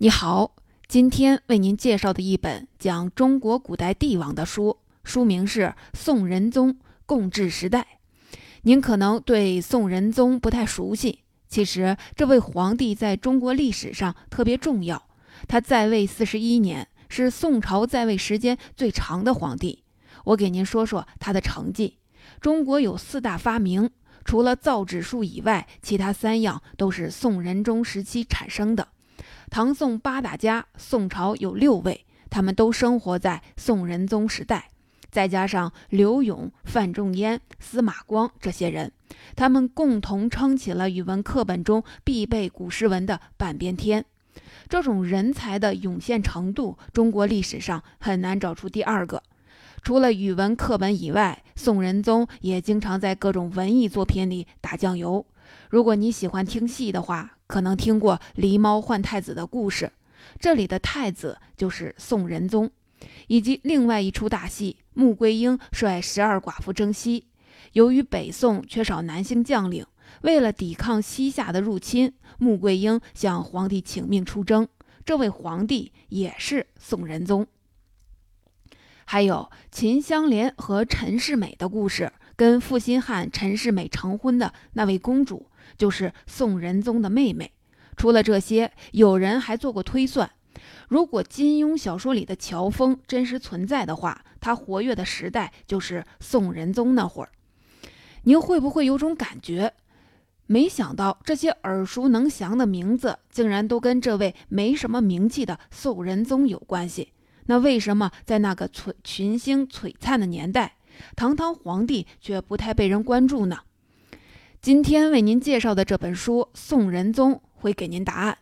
你好，今天为您介绍的一本讲中国古代帝王的书，书名是《宋仁宗共治时代》。您可能对宋仁宗不太熟悉，其实这位皇帝在中国历史上特别重要。他在位四十一年，是宋朝在位时间最长的皇帝。我给您说说他的成绩。中国有四大发明，除了造纸术以外，其他三样都是宋仁宗时期产生的。唐宋八大家，宋朝有六位，他们都生活在宋仁宗时代。再加上刘永、范仲淹、司马光这些人，他们共同撑起了语文课本中必备古诗文的半边天。这种人才的涌现程度，中国历史上很难找出第二个。除了语文课本以外，宋仁宗也经常在各种文艺作品里打酱油。如果你喜欢听戏的话，可能听过狸猫换太子的故事，这里的太子就是宋仁宗，以及另外一出大戏《穆桂英率十二寡妇征西》。由于北宋缺少男性将领，为了抵抗西夏的入侵，穆桂英向皇帝请命出征。这位皇帝也是宋仁宗。还有秦香莲和陈世美的故事，跟负心汉陈世美成婚的那位公主。就是宋仁宗的妹妹。除了这些，有人还做过推算：如果金庸小说里的乔峰真实存在的话，他活跃的时代就是宋仁宗那会儿。您会不会有种感觉？没想到这些耳熟能详的名字，竟然都跟这位没什么名气的宋仁宗有关系？那为什么在那个璀群星璀璨的年代，堂堂皇帝却不太被人关注呢？今天为您介绍的这本书《宋仁宗》会给您答案。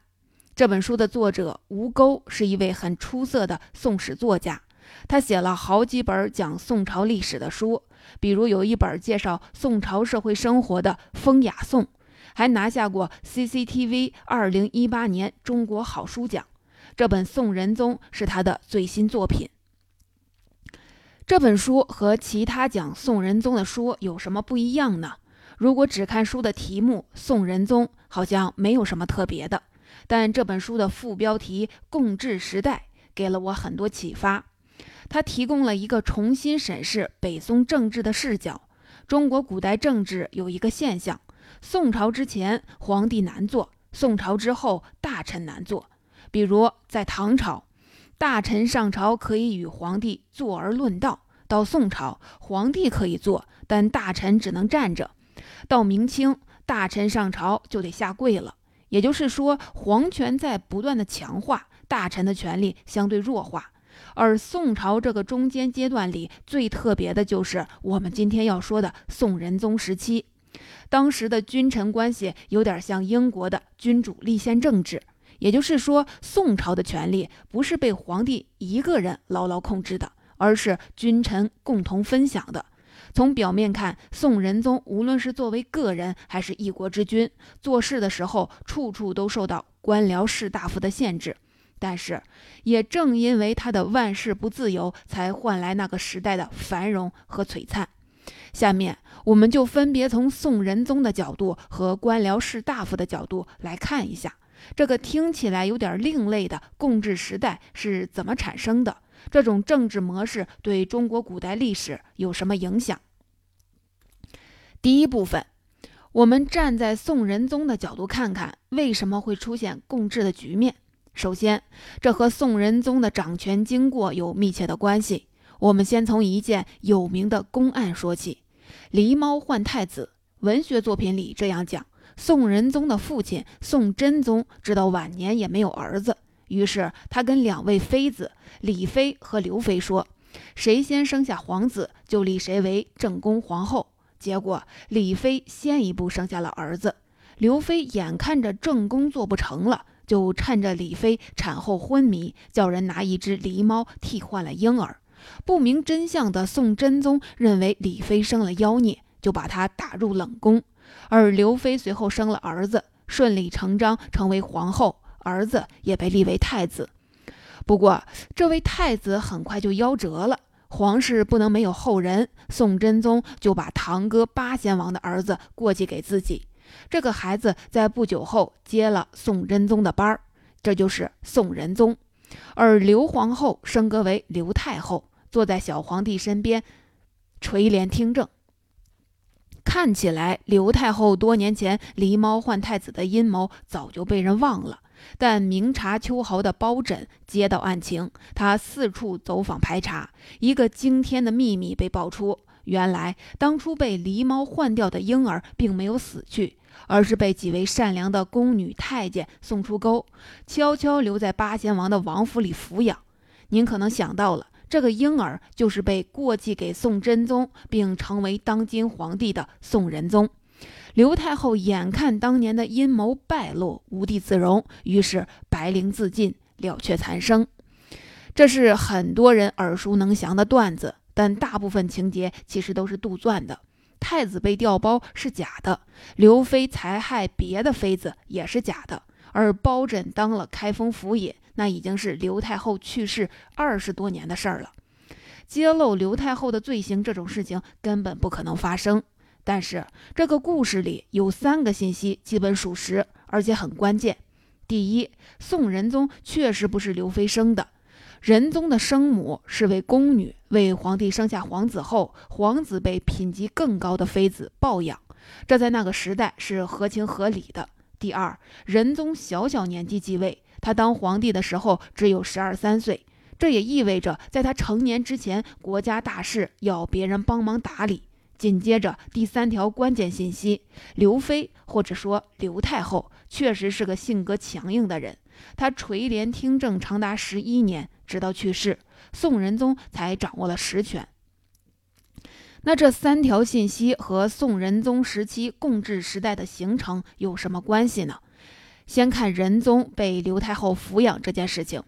这本书的作者吴钩是一位很出色的宋史作家，他写了好几本讲宋朝历史的书，比如有一本介绍宋朝社会生活的《风雅颂》，还拿下过 CCTV 二零一八年中国好书奖。这本《宋仁宗》是他的最新作品。这本书和其他讲宋仁宗的书有什么不一样呢？如果只看书的题目《宋仁宗》，好像没有什么特别的。但这本书的副标题《共治时代》给了我很多启发。它提供了一个重新审视北宋政治的视角。中国古代政治有一个现象：宋朝之前皇帝难做，宋朝之后大臣难做。比如在唐朝，大臣上朝可以与皇帝坐而论道；到宋朝，皇帝可以坐，但大臣只能站着。到明清，大臣上朝就得下跪了。也就是说，皇权在不断的强化，大臣的权力相对弱化。而宋朝这个中间阶段里，最特别的就是我们今天要说的宋仁宗时期。当时的君臣关系有点像英国的君主立宪政治，也就是说，宋朝的权力不是被皇帝一个人牢牢控制的，而是君臣共同分享的。从表面看，宋仁宗无论是作为个人还是一国之君，做事的时候处处都受到官僚士大夫的限制。但是，也正因为他的万事不自由，才换来那个时代的繁荣和璀璨。下面，我们就分别从宋仁宗的角度和官僚士大夫的角度来看一下，这个听起来有点另类的共治时代是怎么产生的。这种政治模式对中国古代历史有什么影响？第一部分，我们站在宋仁宗的角度看看，为什么会出现共治的局面。首先，这和宋仁宗的掌权经过有密切的关系。我们先从一件有名的公案说起：狸猫换太子。文学作品里这样讲：宋仁宗的父亲宋真宗直到晚年也没有儿子，于是他跟两位妃子李妃和刘妃说：“谁先生下皇子，就立谁为正宫皇后。”结果，李妃先一步生下了儿子，刘妃眼看着正宫做不成了，就趁着李妃产后昏迷，叫人拿一只狸猫替换了婴儿。不明真相的宋真宗认为李妃生了妖孽，就把她打入冷宫。而刘妃随后生了儿子，顺理成章成为皇后，儿子也被立为太子。不过，这位太子很快就夭折了。皇室不能没有后人，宋真宗就把堂哥八贤王的儿子过继给自己。这个孩子在不久后接了宋真宗的班儿。这就是宋仁宗。而刘皇后升格为刘太后，坐在小皇帝身边垂帘听政。看起来，刘太后多年前狸猫换太子的阴谋早就被人忘了。但明察秋毫的包拯接到案情，他四处走访排查，一个惊天的秘密被爆出：原来当初被狸猫换掉的婴儿并没有死去，而是被几位善良的宫女太监送出沟，悄悄留在八贤王的王府里抚养。您可能想到了。这个婴儿就是被过继给宋真宗，并成为当今皇帝的宋仁宗。刘太后眼看当年的阴谋败露，无地自容，于是白绫自尽，了却残生。这是很多人耳熟能详的段子，但大部分情节其实都是杜撰的。太子被调包是假的，刘妃残害别的妃子也是假的，而包拯当了开封府尹。那已经是刘太后去世二十多年的事儿了，揭露刘太后的罪行这种事情根本不可能发生。但是这个故事里有三个信息基本属实，而且很关键。第一，宋仁宗确实不是刘妃生的，仁宗的生母是位宫女，为皇帝生下皇子后，皇子被品级更高的妃子抱养，这在那个时代是合情合理的。第二，仁宗小小年纪继位。他当皇帝的时候只有十二三岁，这也意味着在他成年之前，国家大事要别人帮忙打理。紧接着第三条关键信息：刘妃或者说刘太后确实是个性格强硬的人。她垂帘听政长达十一年，直到去世，宋仁宗才掌握了实权。那这三条信息和宋仁宗时期共治时代的形成有什么关系呢？先看仁宗被刘太后抚养这件事情，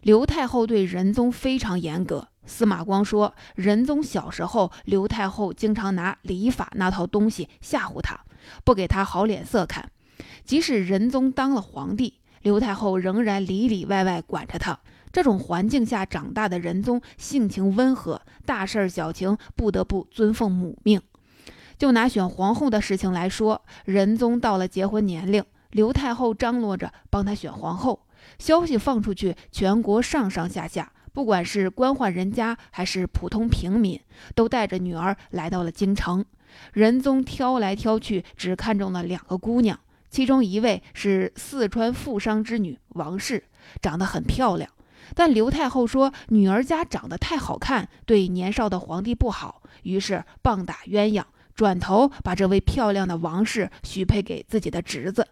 刘太后对仁宗非常严格。司马光说，仁宗小时候，刘太后经常拿礼法那套东西吓唬他，不给他好脸色看。即使仁宗当了皇帝，刘太后仍然里里外外管着他。这种环境下长大的仁宗性情温和，大事小情不得不遵奉母命。就拿选皇后的事情来说，仁宗到了结婚年龄。刘太后张罗着帮他选皇后，消息放出去，全国上上下下，不管是官宦人家还是普通平民，都带着女儿来到了京城。仁宗挑来挑去，只看中了两个姑娘，其中一位是四川富商之女王氏，长得很漂亮。但刘太后说女儿家长得太好看，对年少的皇帝不好，于是棒打鸳鸯，转头把这位漂亮的王氏许配给自己的侄子。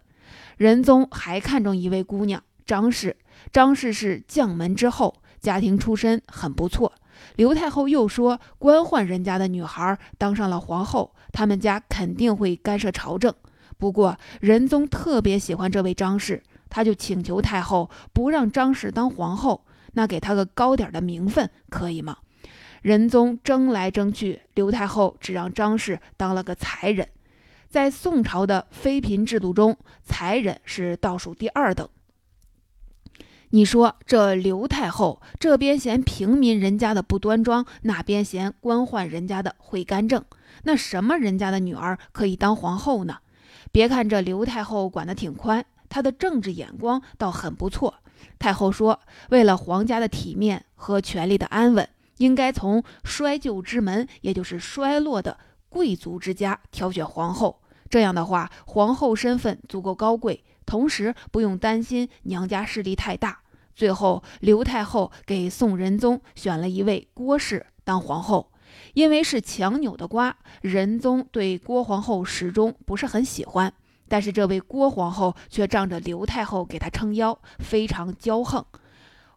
仁宗还看中一位姑娘张氏，张氏是将门之后，家庭出身很不错。刘太后又说，官宦人家的女孩当上了皇后，他们家肯定会干涉朝政。不过仁宗特别喜欢这位张氏，他就请求太后不让张氏当皇后，那给他个高点的名分可以吗？仁宗争来争去，刘太后只让张氏当了个才人。在宋朝的妃嫔制度中，才人是倒数第二等。你说这刘太后这边嫌平民人家的不端庄，那边嫌官宦人家的会干政，那什么人家的女儿可以当皇后呢？别看这刘太后管得挺宽，她的政治眼光倒很不错。太后说，为了皇家的体面和权力的安稳，应该从衰旧之门，也就是衰落的。贵族之家挑选皇后，这样的话，皇后身份足够高贵，同时不用担心娘家势力太大。最后，刘太后给宋仁宗选了一位郭氏当皇后，因为是强扭的瓜，仁宗对郭皇后始终不是很喜欢。但是这位郭皇后却仗着刘太后给她撑腰，非常骄横。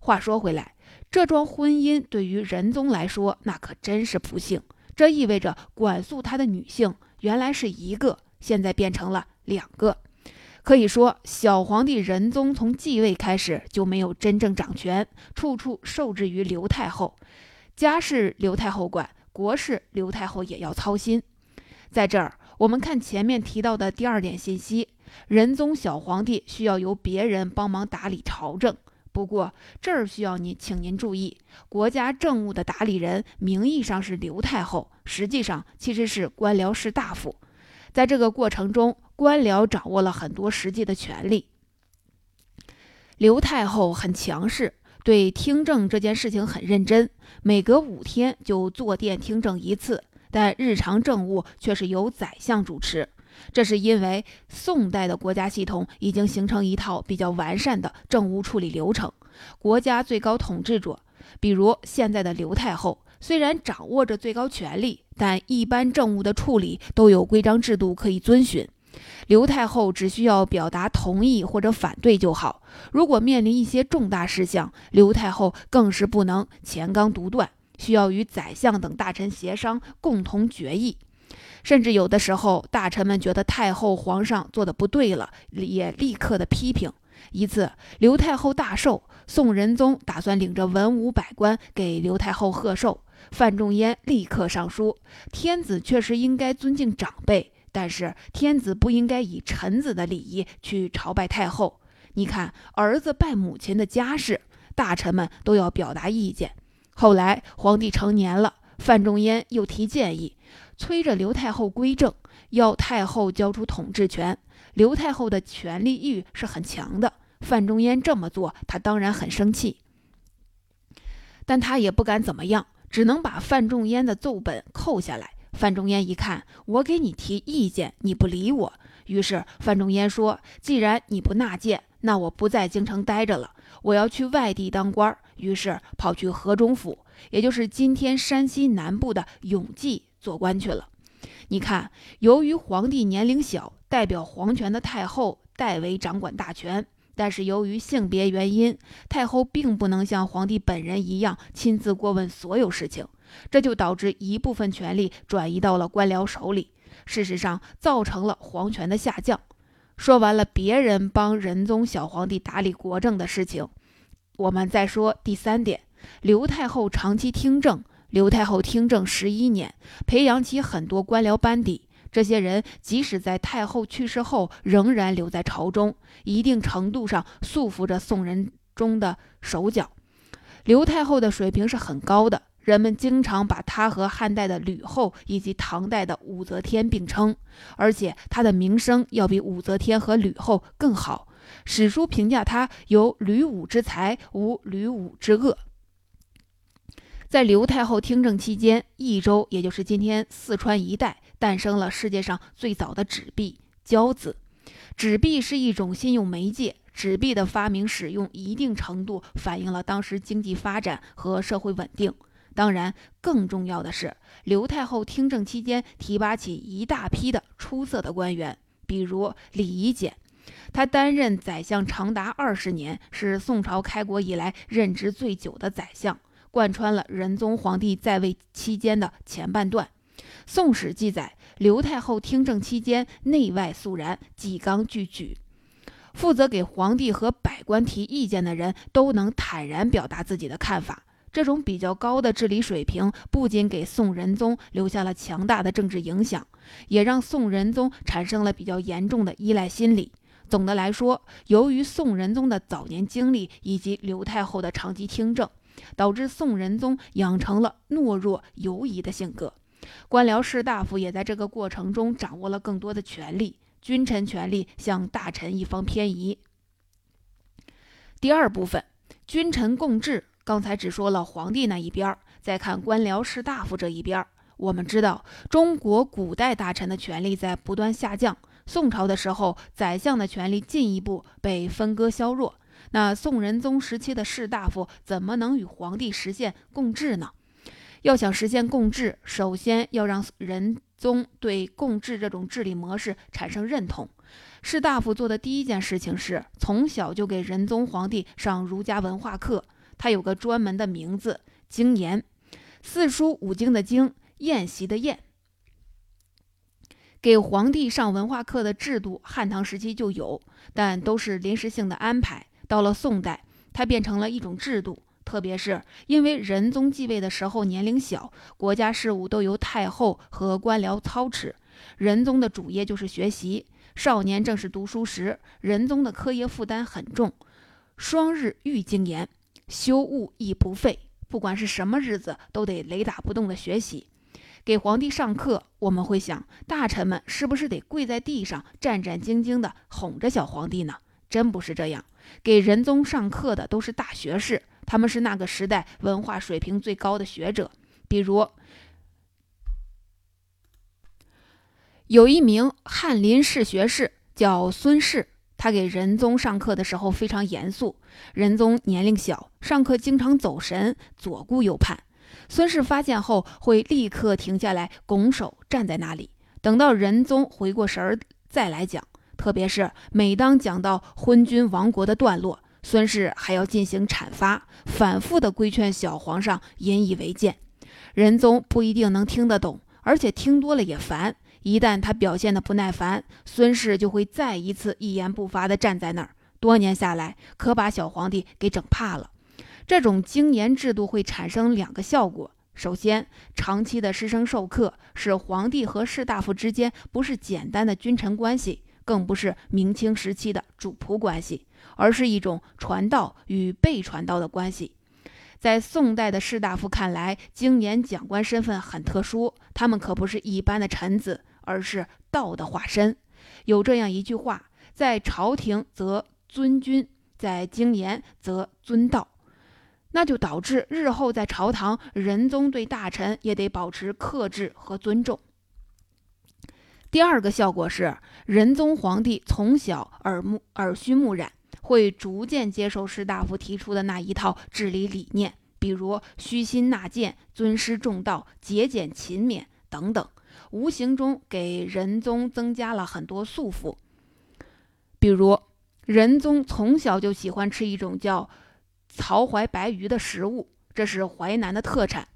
话说回来，这桩婚姻对于仁宗来说，那可真是不幸。这意味着管束他的女性原来是一个，现在变成了两个。可以说，小皇帝仁宗从继位开始就没有真正掌权，处处受制于刘太后。家事刘太后管，国事刘太后也要操心。在这儿，我们看前面提到的第二点信息：仁宗小皇帝需要由别人帮忙打理朝政。不过这儿需要您，请您注意，国家政务的打理人名义上是刘太后，实际上其实是官僚士大夫。在这个过程中，官僚掌握了很多实际的权利。刘太后很强势，对听政这件事情很认真，每隔五天就坐殿听政一次，但日常政务却是由宰相主持。这是因为宋代的国家系统已经形成一套比较完善的政务处理流程，国家最高统治者，比如现在的刘太后。虽然掌握着最高权力，但一般政务的处理都有规章制度可以遵循。刘太后只需要表达同意或者反对就好。如果面临一些重大事项，刘太后更是不能前纲独断，需要与宰相等大臣协商，共同决议。甚至有的时候，大臣们觉得太后、皇上做的不对了，也立刻的批评。一次，刘太后大寿，宋仁宗打算领着文武百官给刘太后贺寿。范仲淹立刻上书：天子确实应该尊敬长辈，但是天子不应该以臣子的礼仪去朝拜太后。你看，儿子拜母亲的家事，大臣们都要表达意见。后来皇帝成年了，范仲淹又提建议，催着刘太后归政，要太后交出统治权。刘太后的权力欲是很强的，范仲淹这么做，他当然很生气，但他也不敢怎么样。只能把范仲淹的奏本扣下来。范仲淹一看，我给你提意见，你不理我。于是范仲淹说：“既然你不纳谏，那我不在京城待着了，我要去外地当官。”于是跑去河中府，也就是今天山西南部的永济做官去了。你看，由于皇帝年龄小，代表皇权的太后代为掌管大权。但是由于性别原因，太后并不能像皇帝本人一样亲自过问所有事情，这就导致一部分权力转移到了官僚手里。事实上，造成了皇权的下降。说完了别人帮仁宗小皇帝打理国政的事情，我们再说第三点：刘太后长期听政。刘太后听政十一年，培养起很多官僚班底。这些人即使在太后去世后，仍然留在朝中，一定程度上束缚着宋仁宗的手脚。刘太后的水平是很高的，人们经常把她和汉代的吕后以及唐代的武则天并称，而且她的名声要比武则天和吕后更好。史书评价她有吕武之才，无吕武之恶。在刘太后听政期间，益州，也就是今天四川一带。诞生了世界上最早的纸币——交子。纸币是一种信用媒介，纸币的发明使用一定程度反映了当时经济发展和社会稳定。当然，更重要的是，刘太后听政期间提拔起一大批的出色的官员，比如李夷简，他担任宰相长达二十年，是宋朝开国以来任职最久的宰相，贯穿了仁宗皇帝在位期间的前半段。《宋史》记载，刘太后听政期间，内外肃然，纪纲俱举。负责给皇帝和百官提意见的人都能坦然表达自己的看法。这种比较高的治理水平，不仅给宋仁宗留下了强大的政治影响，也让宋仁宗产生了比较严重的依赖心理。总的来说，由于宋仁宗的早年经历以及刘太后的长期听政，导致宋仁宗养成了懦弱犹疑的性格。官僚士大夫也在这个过程中掌握了更多的权力，君臣权力向大臣一方偏移。第二部分，君臣共治。刚才只说了皇帝那一边儿，再看官僚士大夫这一边儿。我们知道，中国古代大臣的权力在不断下降。宋朝的时候，宰相的权力进一步被分割削弱。那宋仁宗时期的士大夫怎么能与皇帝实现共治呢？要想实现共治，首先要让仁宗对共治这种治理模式产生认同。士大夫做的第一件事情是从小就给仁宗皇帝上儒家文化课，他有个专门的名字——经言，四书五经的经，宴席的宴。给皇帝上文化课的制度，汉唐时期就有，但都是临时性的安排。到了宋代，它变成了一种制度。特别是因为仁宗继位的时候年龄小，国家事务都由太后和官僚操持，仁宗的主业就是学习。少年正是读书时，仁宗的课业负担很重，双日御经研，修务亦不废。不管是什么日子，都得雷打不动的学习。给皇帝上课，我们会想，大臣们是不是得跪在地上，战战兢兢地哄着小皇帝呢？真不是这样。给仁宗上课的都是大学士，他们是那个时代文化水平最高的学者。比如，有一名翰林士学士叫孙氏，他给仁宗上课的时候非常严肃。仁宗年龄小，上课经常走神，左顾右盼。孙氏发现后，会立刻停下来，拱手站在那里，等到仁宗回过神儿再来讲。特别是每当讲到昏君亡国的段落，孙氏还要进行阐发，反复的规劝小皇上引以为戒。仁宗不一定能听得懂，而且听多了也烦。一旦他表现的不耐烦，孙氏就会再一次一言不发的站在那儿。多年下来，可把小皇帝给整怕了。这种精严制度会产生两个效果：首先，长期的师生授课，使皇帝和士大夫之间不是简单的君臣关系，更不是明清时期的主仆关系，而是一种传道与被传道的关系。在宋代的士大夫看来，精严讲官身份很特殊，他们可不是一般的臣子，而是道的化身。有这样一句话：在朝廷则尊君，在精严则尊道。那就导致日后在朝堂，仁宗对大臣也得保持克制和尊重。第二个效果是，仁宗皇帝从小耳目耳濡目染，会逐渐接受士大夫提出的那一套治理理念，比如虚心纳谏、尊师重道、节俭勤勉等等，无形中给仁宗增加了很多束缚。比如，仁宗从小就喜欢吃一种叫。曹怀白鱼的食物，这是淮南的特产。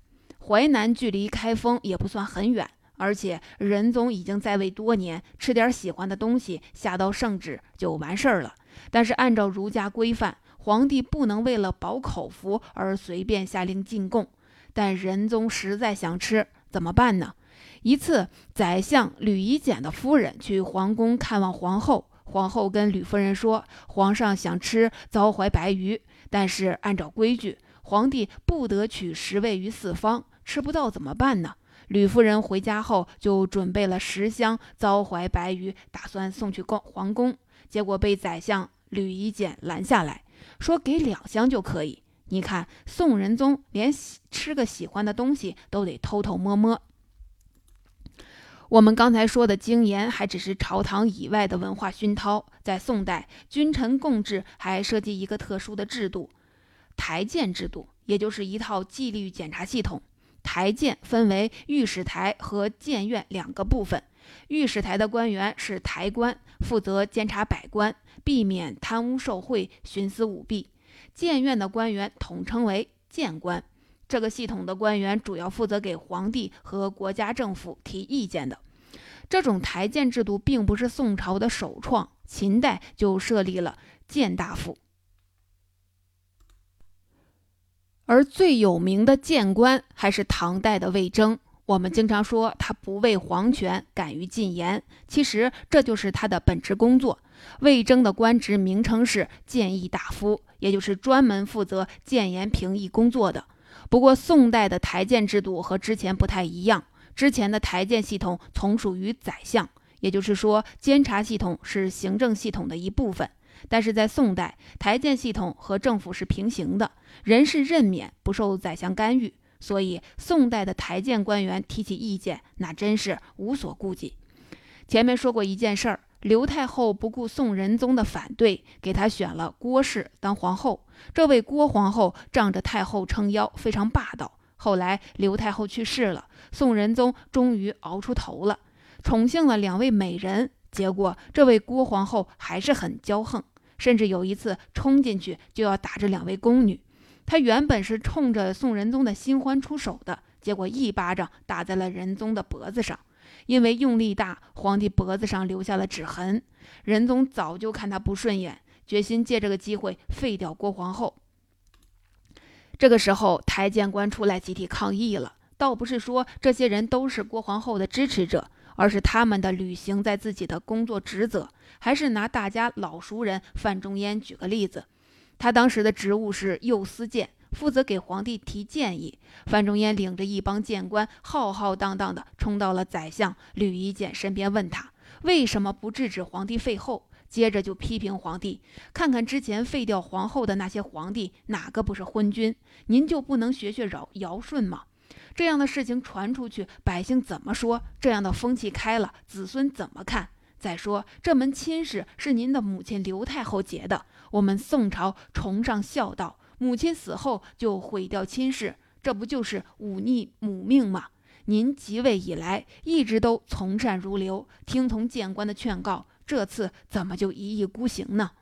淮南距离开封也不算很远，而且仁宗已经在位多年，吃点喜欢的东西下到圣旨就完事儿了。但是按照儒家规范，皇帝不能为了饱口福而随便下令进贡。但仁宗实在想吃，怎么办呢？一次，宰相吕夷简的夫人去皇宫看望皇后，皇后跟吕夫人说，皇上想吃糟怀白鱼。但是按照规矩，皇帝不得取食位于四方，吃不到怎么办呢？吕夫人回家后就准备了十箱糟怀白鱼，打算送去宫皇宫，结果被宰相吕夷简拦下来，说给两箱就可以。你看宋仁宗连喜吃个喜欢的东西都得偷偷摸摸。我们刚才说的精严还只是朝堂以外的文化熏陶，在宋代，君臣共治还涉及一个特殊的制度——台谏制度，也就是一套纪律检查系统。台谏分为御史台和谏院两个部分。御史台的官员是台官，负责监察百官，避免贪污受贿、徇私舞弊；谏院的官员统称为谏官。这个系统的官员主要负责给皇帝和国家政府提意见的。这种台谏制度并不是宋朝的首创，秦代就设立了谏大夫。而最有名的谏官还是唐代的魏征。我们经常说他不畏皇权，敢于进言，其实这就是他的本职工作。魏征的官职名称是谏议大夫，也就是专门负责谏言评议工作的。不过，宋代的台谏制度和之前不太一样。之前的台谏系统从属于宰相，也就是说，监察系统是行政系统的一部分。但是在宋代，台谏系统和政府是平行的，人事任免不受宰相干预，所以宋代的台谏官员提起意见，那真是无所顾忌。前面说过一件事儿。刘太后不顾宋仁宗的反对，给他选了郭氏当皇后。这位郭皇后仗着太后撑腰，非常霸道。后来刘太后去世了，宋仁宗终于熬出头了，宠幸了两位美人。结果这位郭皇后还是很骄横，甚至有一次冲进去就要打这两位宫女。她原本是冲着宋仁宗的新欢出手的，结果一巴掌打在了仁宗的脖子上。因为用力大，皇帝脖子上留下了指痕。仁宗早就看他不顺眼，决心借这个机会废掉郭皇后。这个时候，台谏官出来集体抗议了。倒不是说这些人都是郭皇后的支持者，而是他们的履行在自己的工作职责。还是拿大家老熟人范仲淹举个例子，他当时的职务是右司谏。负责给皇帝提建议，范仲淹领着一帮谏官，浩浩荡荡地冲到了宰相吕夷简身边，问他为什么不制止皇帝废后。接着就批评皇帝，看看之前废掉皇后的那些皇帝，哪个不是昏君？您就不能学学尧尧舜吗？这样的事情传出去，百姓怎么说？这样的风气开了，子孙怎么看？再说这门亲事是您的母亲刘太后结的，我们宋朝崇尚孝道，母亲死后就毁掉亲事，这不就是忤逆母命吗？您即位以来一直都从善如流，听从谏官的劝告，这次怎么就一意孤行呢？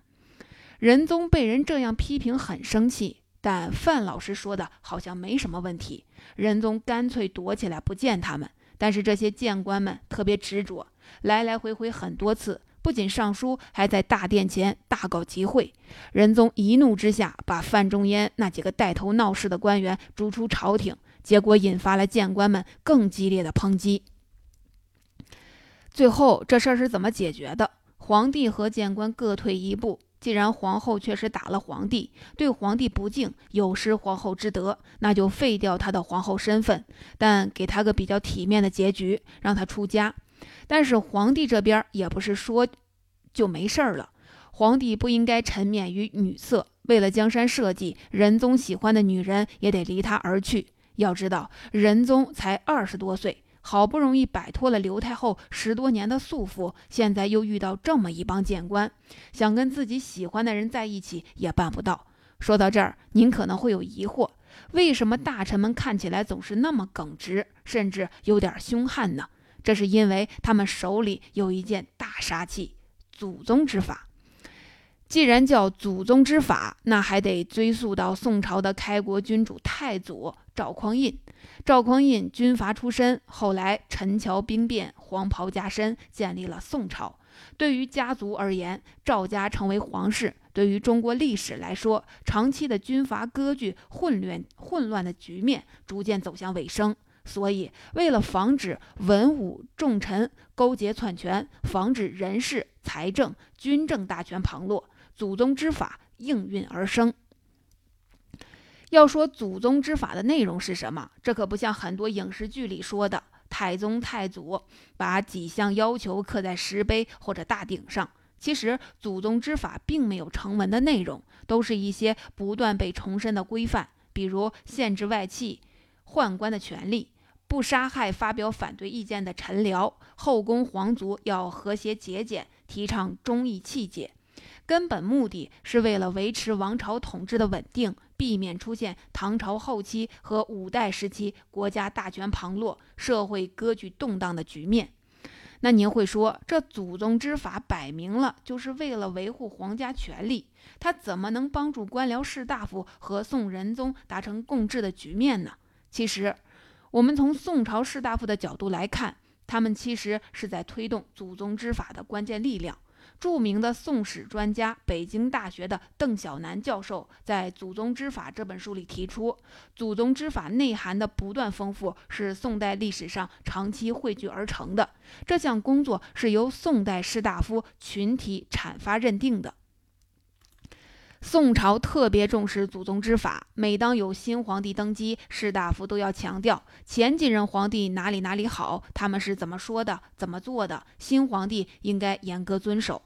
仁宗被人这样批评，很生气。但范老师说的好像没什么问题，仁宗干脆躲起来不见他们。但是这些谏官们特别执着，来来回回很多次，不仅上书，还在大殿前大搞集会。仁宗一怒之下，把范仲淹那几个带头闹事的官员逐出朝廷，结果引发了谏官们更激烈的抨击。最后这事儿是怎么解决的？皇帝和谏官各退一步。既然皇后确实打了皇帝，对皇帝不敬，有失皇后之德，那就废掉她的皇后身份，但给她个比较体面的结局，让她出家。但是皇帝这边也不是说就没事儿了，皇帝不应该沉湎于女色。为了江山社稷，仁宗喜欢的女人也得离他而去。要知道，仁宗才二十多岁。好不容易摆脱了刘太后十多年的束缚，现在又遇到这么一帮谏官，想跟自己喜欢的人在一起也办不到。说到这儿，您可能会有疑惑：为什么大臣们看起来总是那么耿直，甚至有点凶悍呢？这是因为他们手里有一件大杀器——祖宗之法。既然叫祖宗之法，那还得追溯到宋朝的开国君主太祖赵匡胤。赵匡胤军阀出身，后来陈桥兵变，黄袍加身，建立了宋朝。对于家族而言，赵家成为皇室；对于中国历史来说，长期的军阀割据、混乱混乱的局面逐渐走向尾声。所以，为了防止文武重臣勾结篡权，防止人事、财政、军政大权旁落，祖宗之法应运而生。要说祖宗之法的内容是什么？这可不像很多影视剧里说的，太宗太祖把几项要求刻在石碑或者大鼎上。其实祖宗之法并没有成文的内容，都是一些不断被重申的规范，比如限制外戚、宦官的权利，不杀害发表反对意见的臣僚，后宫皇族要和谐节俭，提倡忠义气节。根本目的是为了维持王朝统治的稳定，避免出现唐朝后期和五代时期国家大权旁落、社会割据动荡的局面。那您会说，这祖宗之法摆明了就是为了维护皇家权力，他怎么能帮助官僚士大夫和宋仁宗达成共治的局面呢？其实，我们从宋朝士大夫的角度来看，他们其实是在推动祖宗之法的关键力量。著名的宋史专家、北京大学的邓小南教授在《祖宗之法》这本书里提出，祖宗之法内涵的不断丰富是宋代历史上长期汇聚而成的。这项工作是由宋代士大夫群体阐发认定的。宋朝特别重视祖宗之法，每当有新皇帝登基，士大夫都要强调前几任皇帝哪里哪里好，他们是怎么说的、怎么做的，新皇帝应该严格遵守。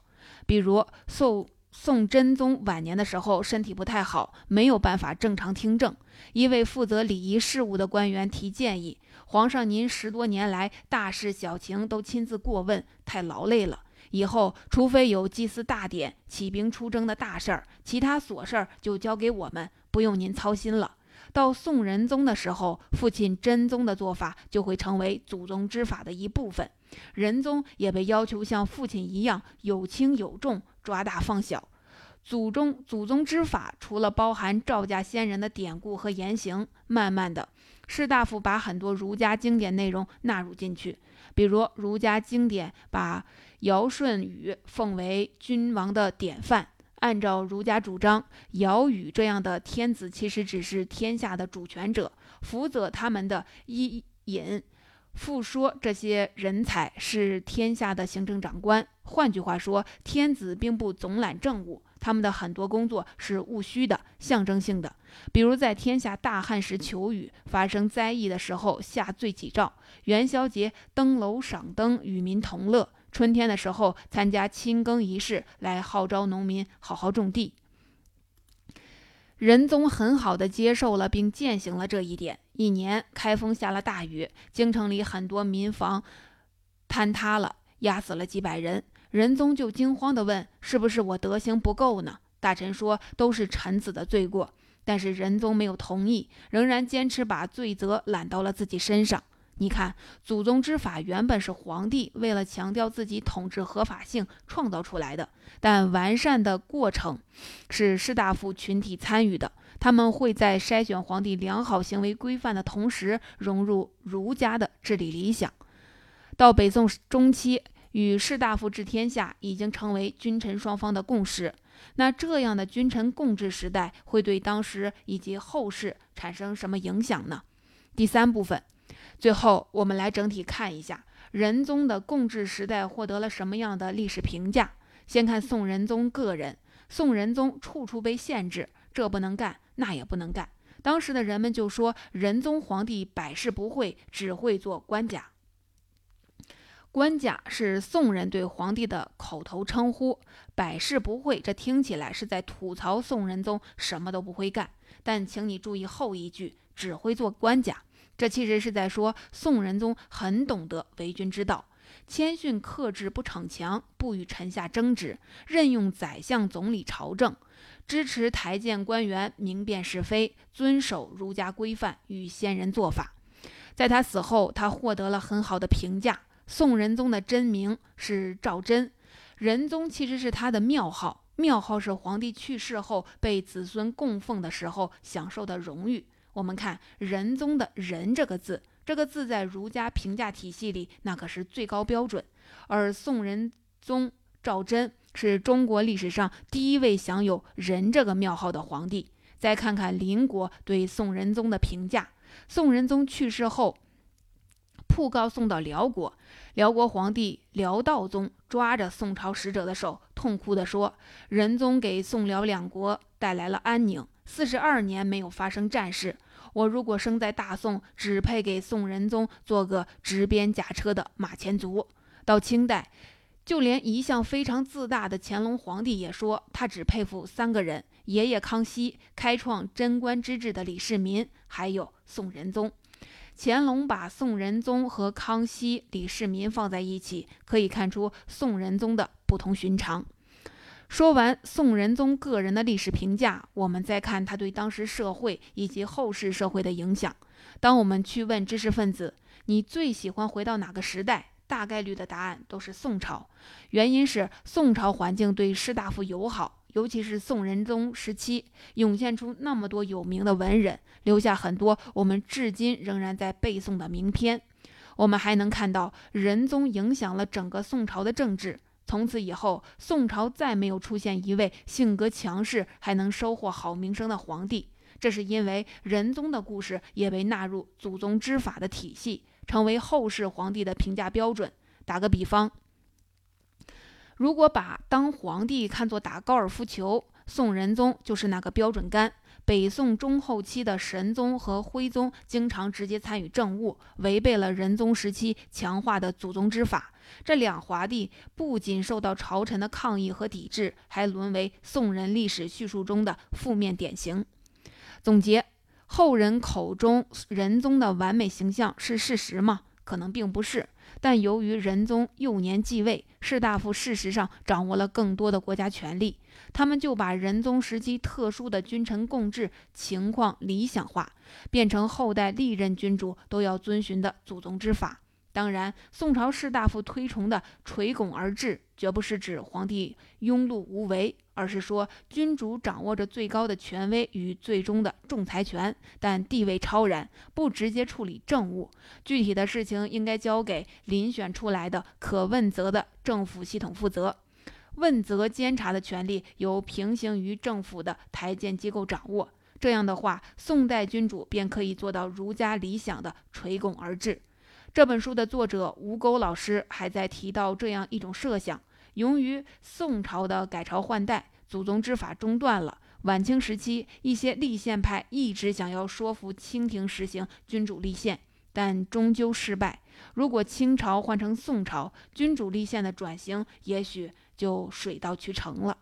比如宋宋真宗晚年的时候，身体不太好，没有办法正常听政。一位负责礼仪事务的官员提建议：“皇上，您十多年来大事小情都亲自过问，太劳累了。以后除非有祭祀大典、起兵出征的大事儿，其他琐事儿就交给我们，不用您操心了。”到宋仁宗的时候，父亲真宗的做法就会成为祖宗之法的一部分。仁宗也被要求像父亲一样有轻有重，抓大放小。祖宗祖宗之法除了包含赵家先人的典故和言行，慢慢的，士大夫把很多儒家经典内容纳入进去。比如儒家经典把尧舜禹奉为君王的典范，按照儒家主张，尧禹这样的天子其实只是天下的主权者，辅佐他们的伊尹。复说这些人才是天下的行政长官，换句话说，天子并不总揽政务，他们的很多工作是务虚的、象征性的。比如在天下大旱时求雨，发生灾异的时候下罪己诏，元宵节登楼赏灯与民同乐，春天的时候参加亲耕仪式，来号召农民好好种地。仁宗很好的接受了并践行了这一点。一年开封下了大雨，京城里很多民房坍塌了，压死了几百人。仁宗就惊慌地问：“是不是我德行不够呢？”大臣说：“都是臣子的罪过。”但是仁宗没有同意，仍然坚持把罪责揽到了自己身上。你看，祖宗之法原本是皇帝为了强调自己统治合法性创造出来的，但完善的过程是士大夫群体参与的。他们会在筛选皇帝良好行为规范的同时，融入儒家的治理理想。到北宋中期，与士大夫治天下已经成为君臣双方的共识。那这样的君臣共治时代，会对当时以及后世产生什么影响呢？第三部分。最后，我们来整体看一下仁宗的共治时代获得了什么样的历史评价。先看宋仁宗个人，宋仁宗处处被限制，这不能干，那也不能干。当时的人们就说仁宗皇帝百事不会，只会做官家。官家是宋人对皇帝的口头称呼，百事不会，这听起来是在吐槽宋仁宗什么都不会干。但请你注意后一句，只会做官家。这其实是在说宋仁宗很懂得为君之道，谦逊克制，不逞强，不与臣下争执，任用宰相、总理朝政，支持台谏官员明辨是非，遵守儒家规范与先人做法。在他死后，他获得了很好的评价。宋仁宗的真名是赵祯，仁宗其实是他的庙号，庙号是皇帝去世后被子孙供奉的时候享受的荣誉。我们看仁宗的“仁”这个字，这个字在儒家评价体系里那可是最高标准。而宋仁宗赵祯是中国历史上第一位享有“仁”这个庙号的皇帝。再看看邻国对宋仁宗的评价，宋仁宗去世后，讣告送到辽国，辽国皇帝辽道宗抓着宋朝使者的手，痛哭地说：“仁宗给宋辽两国带来了安宁。”四十二年没有发生战事，我如果生在大宋，只配给宋仁宗做个执鞭驾车的马前卒。到清代，就连一向非常自大的乾隆皇帝也说，他只佩服三个人：爷爷康熙，开创贞观之治的李世民，还有宋仁宗。乾隆把宋仁宗和康熙、李世民放在一起，可以看出宋仁宗的不同寻常。说完宋仁宗个人的历史评价，我们再看他对当时社会以及后世社会的影响。当我们去问知识分子，你最喜欢回到哪个时代？大概率的答案都是宋朝。原因是宋朝环境对士大夫友好，尤其是宋仁宗时期，涌现出那么多有名的文人，留下很多我们至今仍然在背诵的名篇。我们还能看到仁宗影响了整个宋朝的政治。从此以后，宋朝再没有出现一位性格强势还能收获好名声的皇帝。这是因为仁宗的故事也被纳入祖宗之法的体系，成为后世皇帝的评价标准。打个比方，如果把当皇帝看作打高尔夫球，宋仁宗就是那个标准杆。北宋中后期的神宗和徽宗经常直接参与政务，违背了仁宗时期强化的祖宗之法。这两华帝不仅受到朝臣的抗议和抵制，还沦为宋人历史叙述中的负面典型。总结：后人口中仁宗的完美形象是事实吗？可能并不是。但由于仁宗幼年继位，士大夫事实上掌握了更多的国家权力，他们就把仁宗时期特殊的君臣共治情况理想化，变成后代历任君主都要遵循的祖宗之法。当然，宋朝士大夫推崇的垂拱而治，绝不是指皇帝庸碌无为，而是说君主掌握着最高的权威与最终的仲裁权，但地位超然，不直接处理政务，具体的事情应该交给遴选出来的可问责的政府系统负责，问责监察的权利由平行于政府的台谏机构掌握。这样的话，宋代君主便可以做到儒家理想的垂拱而治。这本书的作者吴钩老师还在提到这样一种设想：由于宋朝的改朝换代，祖宗之法中断了。晚清时期，一些立宪派一直想要说服清廷实行君主立宪，但终究失败。如果清朝换成宋朝，君主立宪的转型也许就水到渠成了。